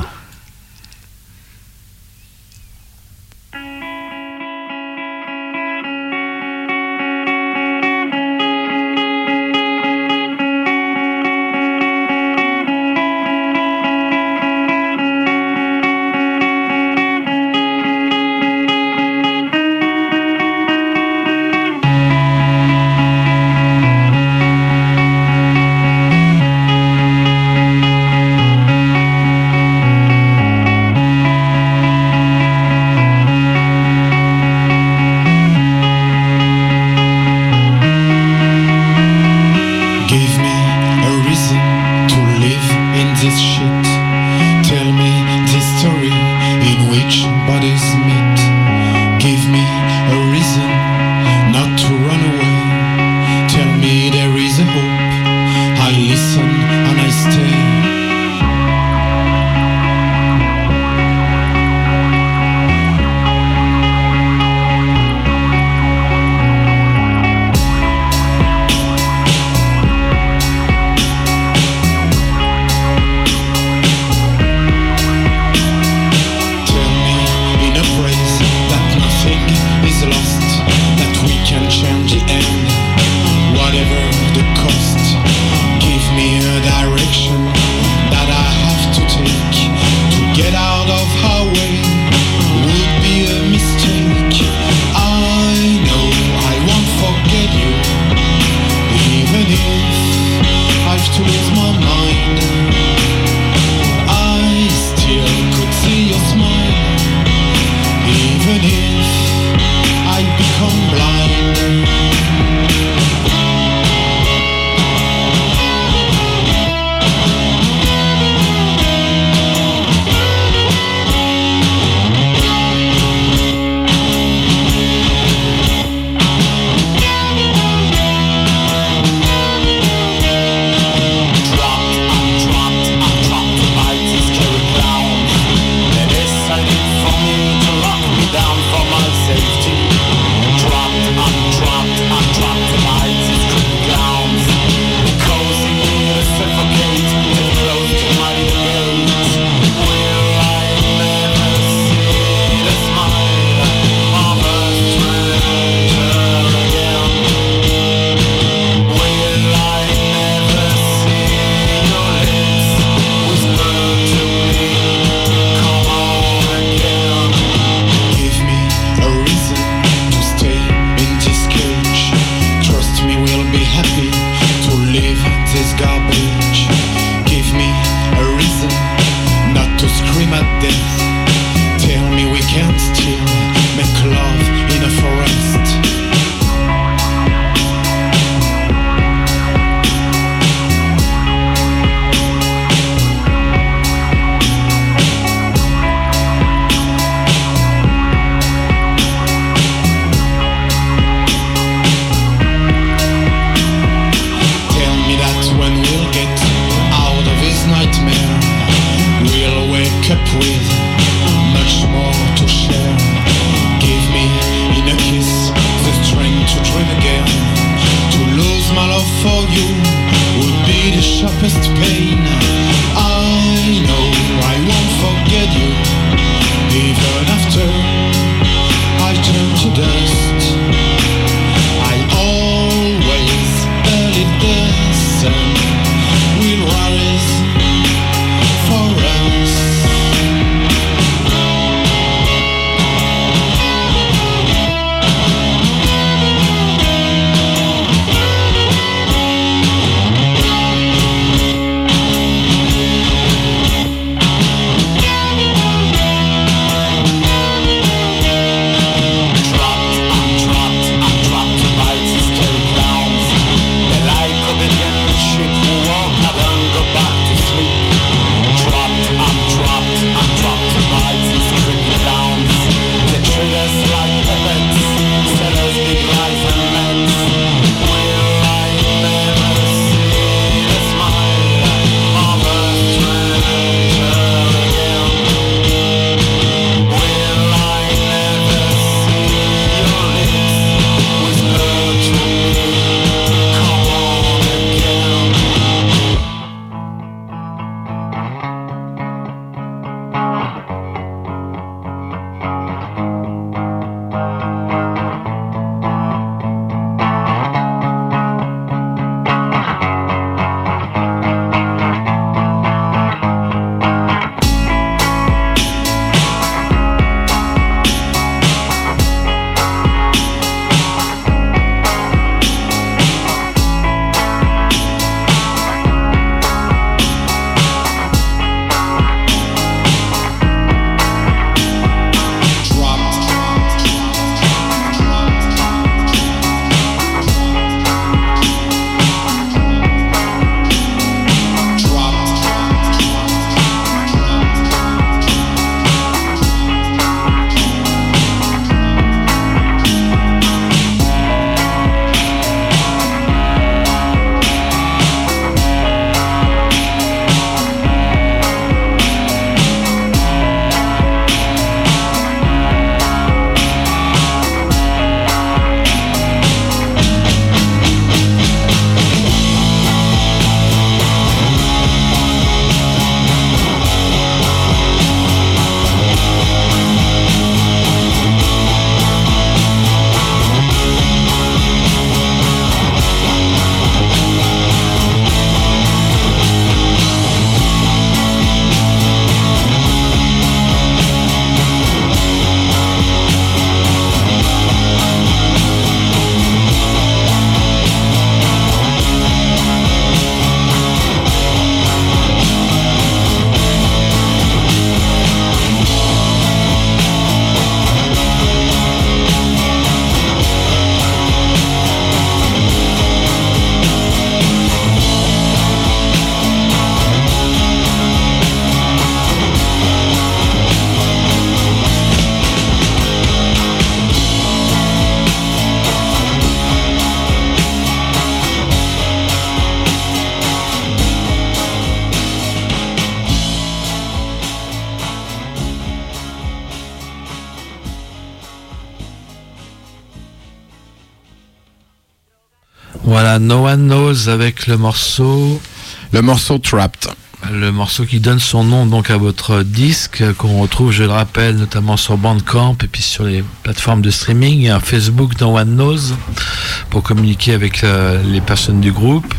Knows avec le morceau, Le morceau Trapped. le morceau qui donne son nom donc à votre disque qu'on retrouve, je le rappelle, notamment sur Bandcamp et puis sur les plateformes de streaming et un Facebook No One Knows pour communiquer avec euh, les personnes du groupe.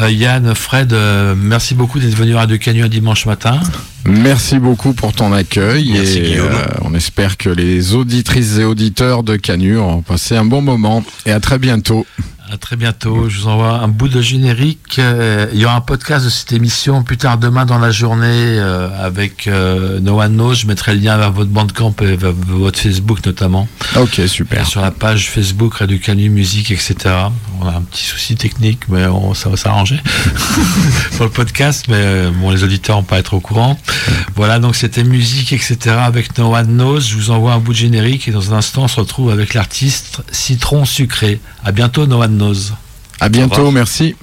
Euh, Yann, Fred, euh, merci beaucoup d'être venu à Radio Canu un dimanche matin. Merci beaucoup pour ton accueil Merci, et euh, on espère que les auditrices et auditeurs de Canu ont passé un bon moment et à très bientôt. À très bientôt. Je vous envoie un bout de générique. Euh, il y aura un podcast de cette émission plus tard demain dans la journée euh, avec euh, No One Knows. Je mettrai le lien vers votre bandcamp et vers votre Facebook notamment. Ok, Et super. sur la page Facebook Radio Canu Musique, etc. On a un petit souci technique, mais on- ça va s'arranger pour le podcast. Mais bon, les auditeurs vont pas être au courant. Voilà, donc c'était musique, etc. avec No One Knows. Je vous envoie un bout de générique et dans un instant, on se retrouve avec l'artiste Citron Sucré. À bientôt, No One Knows. À bientôt, merci.